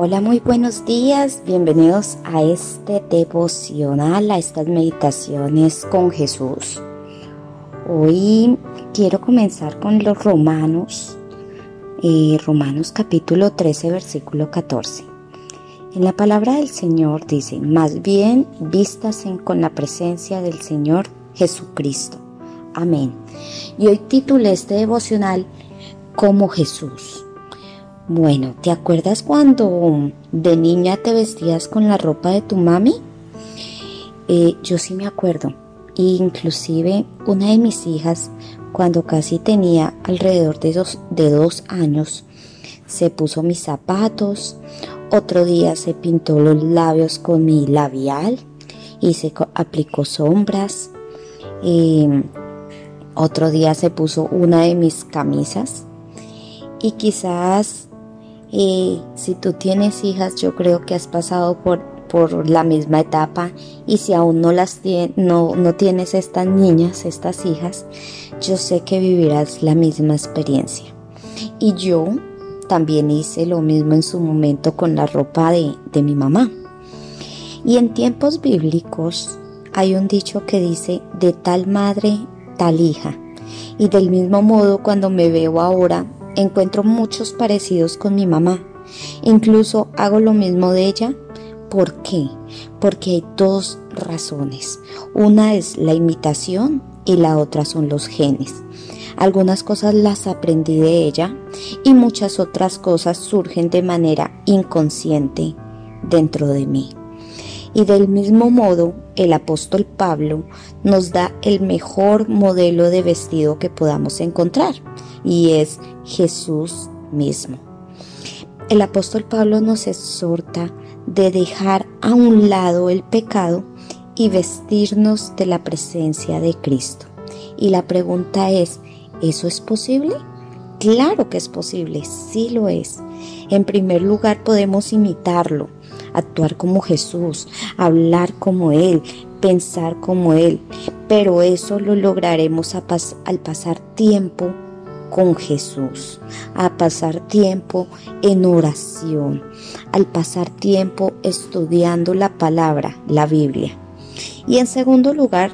Hola, muy buenos días. Bienvenidos a este devocional, a estas meditaciones con Jesús. Hoy quiero comenzar con los Romanos, eh, Romanos capítulo 13, versículo 14. En la palabra del Señor dice, más bien vístasen con la presencia del Señor Jesucristo. Amén. Y hoy titulé este devocional como Jesús. Bueno, ¿te acuerdas cuando de niña te vestías con la ropa de tu mami? Eh, yo sí me acuerdo. Inclusive una de mis hijas, cuando casi tenía alrededor de dos, de dos años, se puso mis zapatos, otro día se pintó los labios con mi labial y se aplicó sombras. Eh, otro día se puso una de mis camisas y quizás y si tú tienes hijas, yo creo que has pasado por, por la misma etapa y si aún no las no, no tienes estas niñas, estas hijas, yo sé que vivirás la misma experiencia. Y yo también hice lo mismo en su momento con la ropa de, de mi mamá. Y en tiempos bíblicos hay un dicho que dice, de tal madre, tal hija. Y del mismo modo cuando me veo ahora encuentro muchos parecidos con mi mamá. Incluso hago lo mismo de ella. ¿Por qué? Porque hay dos razones. Una es la imitación y la otra son los genes. Algunas cosas las aprendí de ella y muchas otras cosas surgen de manera inconsciente dentro de mí. Y del mismo modo, el apóstol Pablo nos da el mejor modelo de vestido que podamos encontrar y es Jesús mismo. El apóstol Pablo nos exhorta de dejar a un lado el pecado y vestirnos de la presencia de Cristo. Y la pregunta es, ¿eso es posible? Claro que es posible, sí lo es. En primer lugar podemos imitarlo, actuar como Jesús, hablar como Él, pensar como Él, pero eso lo lograremos al pasar tiempo con Jesús, a pasar tiempo en oración, al pasar tiempo estudiando la palabra, la Biblia. Y en segundo lugar,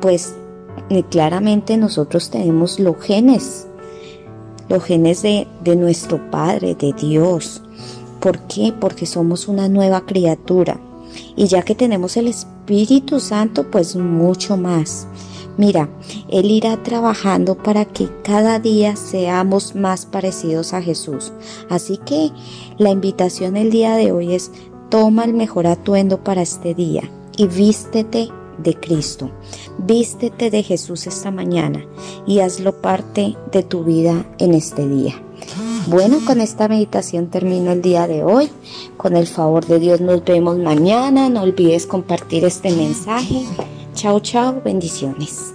pues eh, claramente nosotros tenemos los genes, los genes de, de nuestro Padre, de Dios. ¿Por qué? Porque somos una nueva criatura. Y ya que tenemos el Espíritu Santo, pues mucho más. Mira, Él irá trabajando para que cada día seamos más parecidos a Jesús. Así que la invitación el día de hoy es toma el mejor atuendo para este día y vístete de Cristo. Vístete de Jesús esta mañana y hazlo parte de tu vida en este día. Bueno, con esta meditación termino el día de hoy. Con el favor de Dios nos vemos mañana. No olvides compartir este mensaje. Chao, chao, bendiciones.